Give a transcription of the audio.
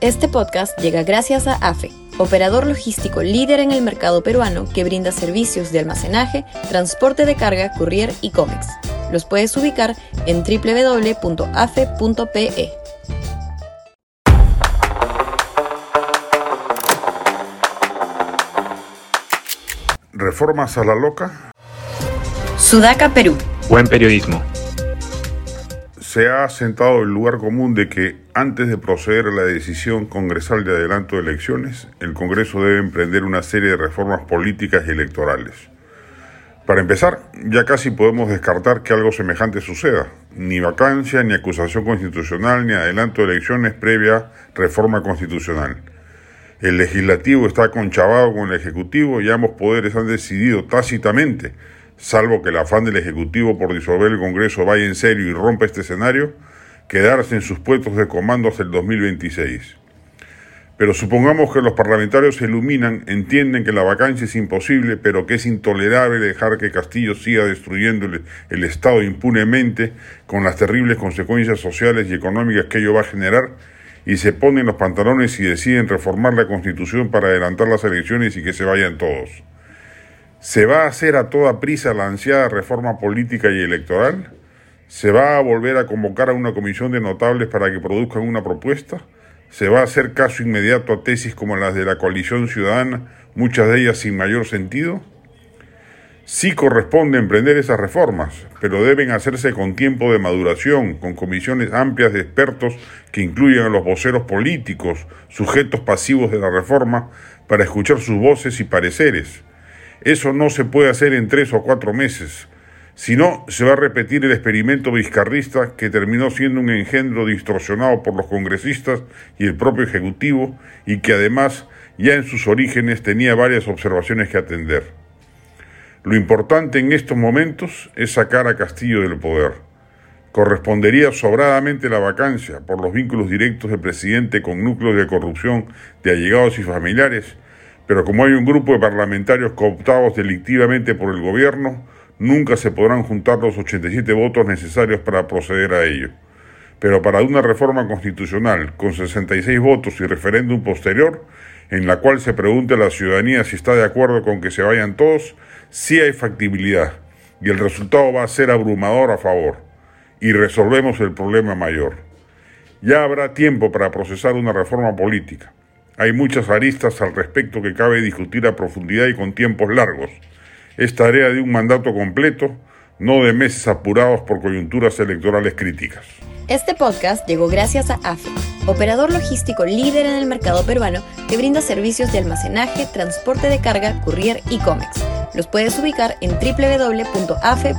Este podcast llega gracias a AFE, operador logístico líder en el mercado peruano que brinda servicios de almacenaje, transporte de carga, courier y cómics. Los puedes ubicar en www.afe.pe. Reformas a la loca. Sudaca, Perú. Buen periodismo. Se ha sentado el lugar común de que antes de proceder a la decisión congresal de adelanto de elecciones, el Congreso debe emprender una serie de reformas políticas y electorales. Para empezar, ya casi podemos descartar que algo semejante suceda. Ni vacancia, ni acusación constitucional, ni adelanto de elecciones previa reforma constitucional. El legislativo está conchavado con el ejecutivo y ambos poderes han decidido tácitamente, salvo que el afán del ejecutivo por disolver el Congreso vaya en serio y rompa este escenario, quedarse en sus puestos de comando hasta el 2026. Pero supongamos que los parlamentarios se iluminan, entienden que la vacancia es imposible, pero que es intolerable dejar que Castillo siga destruyendo el, el, Estado impunemente con las terribles consecuencias sociales y económicas que ello va a generar, y se ponen los pantalones y deciden reformar la Constitución para adelantar las elecciones y que se vayan todos. ¿Se va a hacer a toda prisa la ansiada reforma política y electoral? ¿Se va a volver a convocar a una comisión de notables para que produzcan una propuesta? ¿Se va a hacer caso inmediato a tesis como las de la coalición ciudadana, muchas de ellas sin mayor sentido? Sí corresponde emprender esas reformas, pero deben hacerse con tiempo de maduración, con comisiones amplias de expertos que incluyan a los voceros políticos, sujetos pasivos de la reforma, para escuchar sus voces y pareceres. Eso no se puede hacer en tres o cuatro meses, si no, se va a repetir el experimento vizcarrista que terminó siendo un engendro distorsionado por los congresistas y el propio Ejecutivo y que además ya en sus orígenes tenía varias observaciones que atender. Lo importante en estos momentos es sacar a Castillo del poder. Correspondería sobradamente la vacancia por los vínculos directos del presidente con núcleos de corrupción de allegados y familiares, pero como hay un grupo de parlamentarios cooptados delictivamente por el gobierno, nunca se podrán juntar los 87 votos necesarios para proceder a ello. Pero para una reforma constitucional con 66 votos y referéndum posterior, en la cual se pregunte a la ciudadanía si está de acuerdo con que se vayan todos, sí hay factibilidad y el resultado va a ser abrumador a favor y resolvemos el problema mayor. Ya habrá tiempo para procesar una reforma política. Hay muchas aristas al respecto que cabe discutir a profundidad y con tiempos largos. Es tarea de un mandato completo, no de meses apurados por coyunturas electorales críticas. Este podcast llegó gracias a AFE, operador logístico líder en el mercado peruano que brinda servicios de almacenaje, transporte de carga, courier y cómics. Los puedes ubicar en www.afe.pe.